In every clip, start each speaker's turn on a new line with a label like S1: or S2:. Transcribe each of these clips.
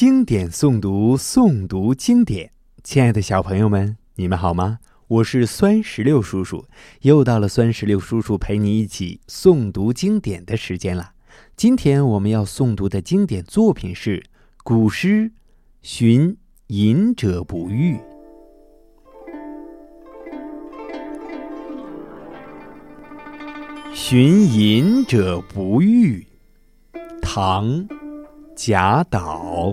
S1: 经典诵读，诵读经典。亲爱的小朋友们，你们好吗？我是酸石榴叔叔，又到了酸石榴叔叔陪你一起诵读经典的时间了。今天我们要诵读的经典作品是古诗《寻隐者不遇》。《寻隐者不遇》，唐。贾岛。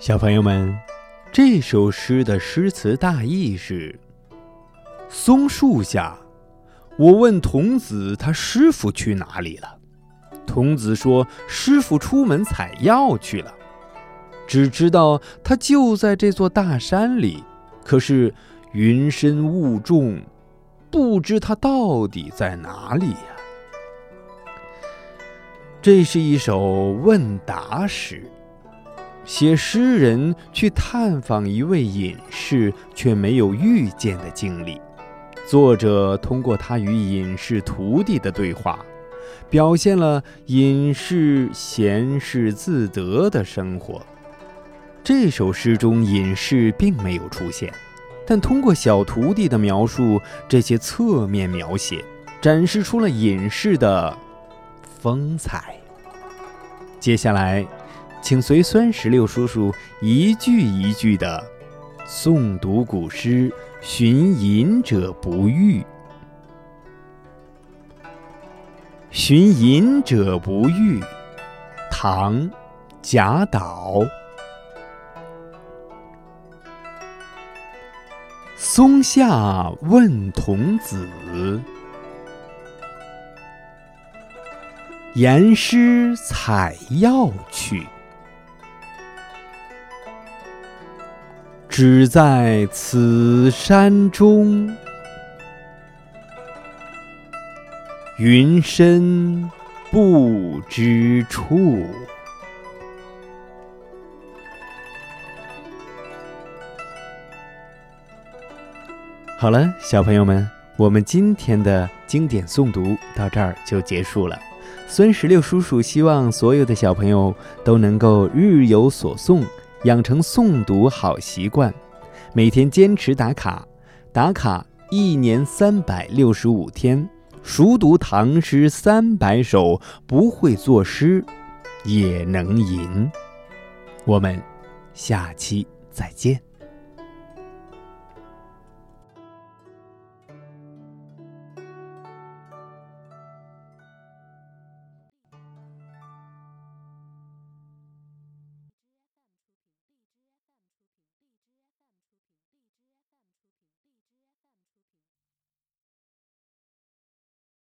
S1: 小朋友们，这首诗的诗词大意是：松树下，我问童子他师傅去哪里了。童子说：“师傅出门采药去了。”只知道他就在这座大山里，可是云深雾重，不知他到底在哪里呀。这是一首问答诗。写诗人去探访一位隐士却没有遇见的经历，作者通过他与隐士徒弟的对话，表现了隐士闲适自得的生活。这首诗中隐士并没有出现，但通过小徒弟的描述，这些侧面描写展示出了隐士的风采。接下来。请随酸石榴叔叔一句一句的诵读古诗《寻隐者不遇》。《寻隐者不遇》，唐·贾岛。松下问童子，言师采药去。只在此山中，云深不知处。好了，小朋友们，我们今天的经典诵读到这儿就结束了。孙石榴叔叔希望所有的小朋友都能够日有所诵。养成诵读好习惯，每天坚持打卡，打卡一年三百六十五天，熟读唐诗三百首，不会作诗也能吟。我们下期再见。